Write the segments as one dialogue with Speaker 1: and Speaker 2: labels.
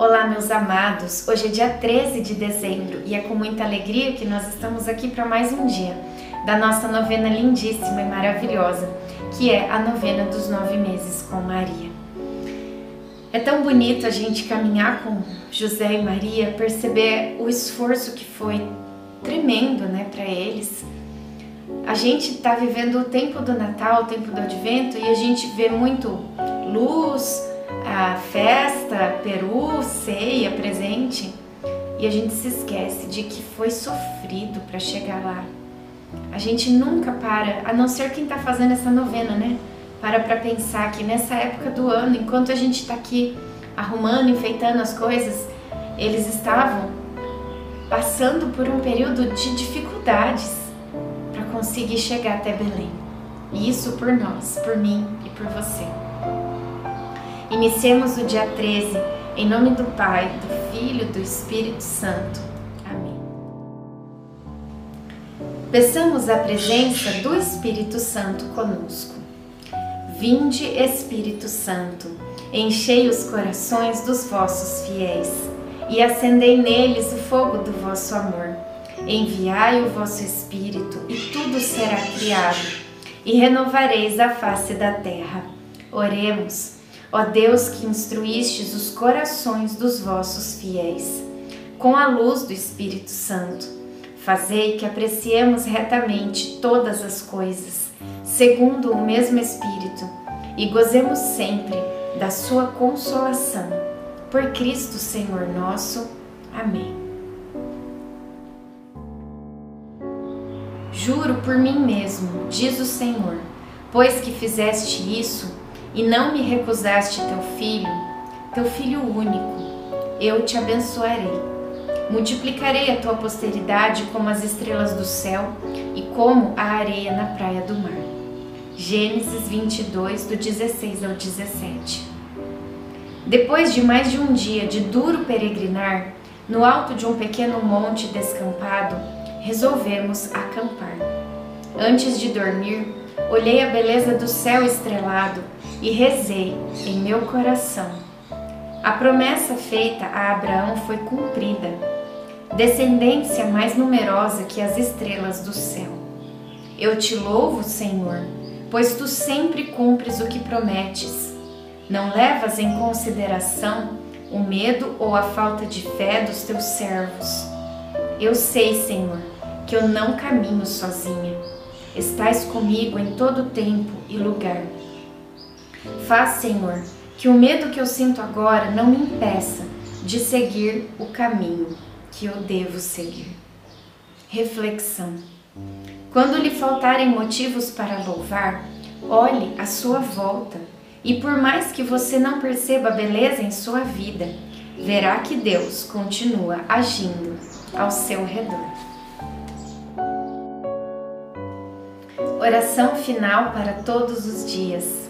Speaker 1: Olá, meus amados! Hoje é dia 13 de dezembro e é com muita alegria que nós estamos aqui para mais um dia da nossa novena lindíssima e maravilhosa, que é a novena dos nove meses com Maria. É tão bonito a gente caminhar com José e Maria, perceber o esforço que foi tremendo né, para eles. A gente está vivendo o tempo do Natal, o tempo do Advento, e a gente vê muito luz, a festa, peru, ceia, presente, e a gente se esquece de que foi sofrido para chegar lá. A gente nunca para, a não ser quem está fazendo essa novena, né? Para para pensar que nessa época do ano, enquanto a gente está aqui arrumando, enfeitando as coisas, eles estavam passando por um período de dificuldades para conseguir chegar até Belém. E isso por nós, por mim e por você. Iniciemos o dia 13, em nome do Pai, do Filho do Espírito Santo. Amém. Peçamos a presença do Espírito Santo conosco. Vinde, Espírito Santo, enchei os corações dos vossos fiéis e acendei neles o fogo do vosso amor. Enviai o vosso Espírito e tudo será criado, e renovareis a face da terra. Oremos. Ó Deus que instruístes os corações dos vossos fiéis, com a luz do Espírito Santo, fazei que apreciemos retamente todas as coisas, segundo o mesmo Espírito, e gozemos sempre da sua consolação. Por Cristo Senhor nosso. Amém. Juro por mim mesmo, diz o Senhor, pois que fizeste isso, e não me recusaste teu filho, teu filho único, eu te abençoarei. Multiplicarei a tua posteridade como as estrelas do céu e como a areia na praia do mar. Gênesis 22, do 16 ao 17. Depois de mais de um dia de duro peregrinar, no alto de um pequeno monte descampado, resolvemos acampar. Antes de dormir, olhei a beleza do céu estrelado e rezei em meu coração. A promessa feita a Abraão foi cumprida, descendência mais numerosa que as estrelas do céu. Eu te louvo, Senhor, pois tu sempre cumpres o que prometes. Não levas em consideração o medo ou a falta de fé dos teus servos. Eu sei, Senhor, que eu não caminho sozinha. Estás comigo em todo tempo e lugar. Faz, Senhor, que o medo que eu sinto agora não me impeça de seguir o caminho que eu devo seguir. Reflexão. Quando lhe faltarem motivos para louvar, olhe à sua volta e, por mais que você não perceba a beleza em sua vida, verá que Deus continua agindo ao seu redor. Oração final para todos os dias.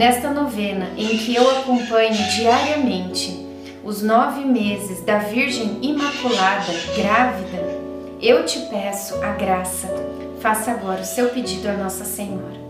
Speaker 1: Nesta novena, em que eu acompanho diariamente os nove meses da Virgem Imaculada grávida, eu te peço a graça. Faça agora o seu pedido a Nossa Senhora.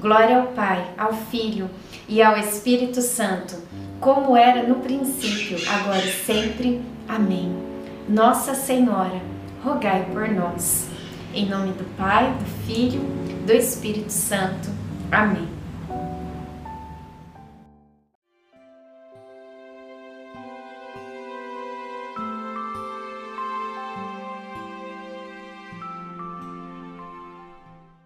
Speaker 1: Glória ao Pai, ao Filho e ao Espírito Santo, como era no princípio, agora e sempre. Amém. Nossa Senhora, rogai por nós. Em nome do Pai, do Filho, do Espírito Santo. Amém.